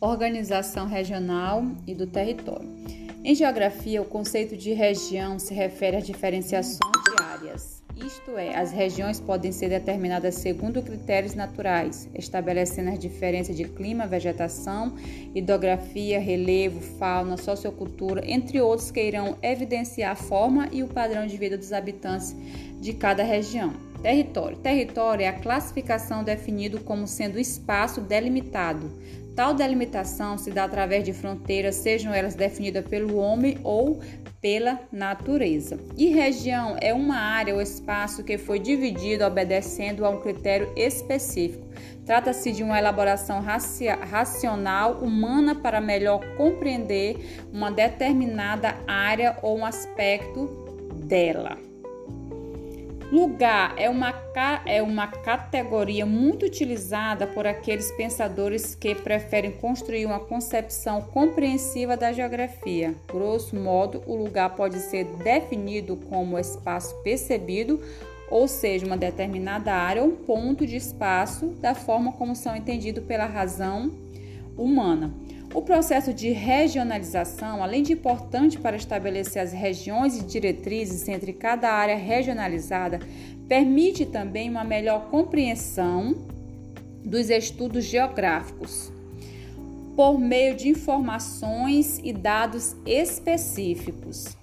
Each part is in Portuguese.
organização regional e do território. Em geografia, o conceito de região se refere às diferenciações de áreas, isto é, as regiões podem ser determinadas segundo critérios naturais, estabelecendo as diferenças de clima, vegetação, hidrografia, relevo, fauna, sociocultura, entre outros que irão evidenciar a forma e o padrão de vida dos habitantes de cada região. Território. Território é a classificação definido como sendo espaço delimitado. Tal delimitação se dá através de fronteiras, sejam elas definidas pelo homem ou pela natureza. E região é uma área ou espaço que foi dividido obedecendo a um critério específico. Trata-se de uma elaboração racional humana para melhor compreender uma determinada área ou um aspecto dela. Lugar é uma, é uma categoria muito utilizada por aqueles pensadores que preferem construir uma concepção compreensiva da geografia. Grosso modo, o lugar pode ser definido como espaço percebido, ou seja, uma determinada área ou um ponto de espaço, da forma como são entendidos pela razão humana. O processo de regionalização, além de importante para estabelecer as regiões e diretrizes entre cada área regionalizada, permite também uma melhor compreensão dos estudos geográficos por meio de informações e dados específicos.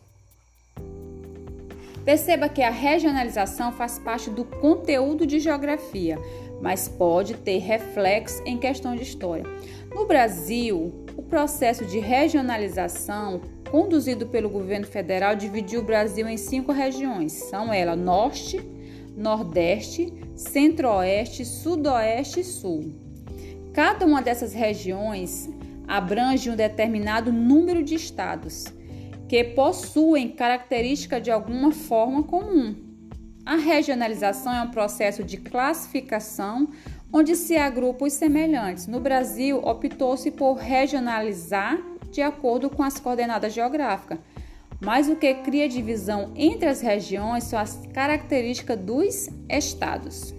Perceba que a regionalização faz parte do conteúdo de geografia, mas pode ter reflexo em questão de história. No Brasil, o processo de regionalização conduzido pelo governo federal dividiu o Brasil em cinco regiões. São elas Norte, Nordeste, Centro-Oeste, Sudoeste e Sul. Cada uma dessas regiões abrange um determinado número de estados que possuem característica de alguma forma comum. A regionalização é um processo de classificação onde se agrupam os semelhantes. No Brasil, optou-se por regionalizar de acordo com as coordenadas geográficas. Mas o que cria divisão entre as regiões são as características dos estados.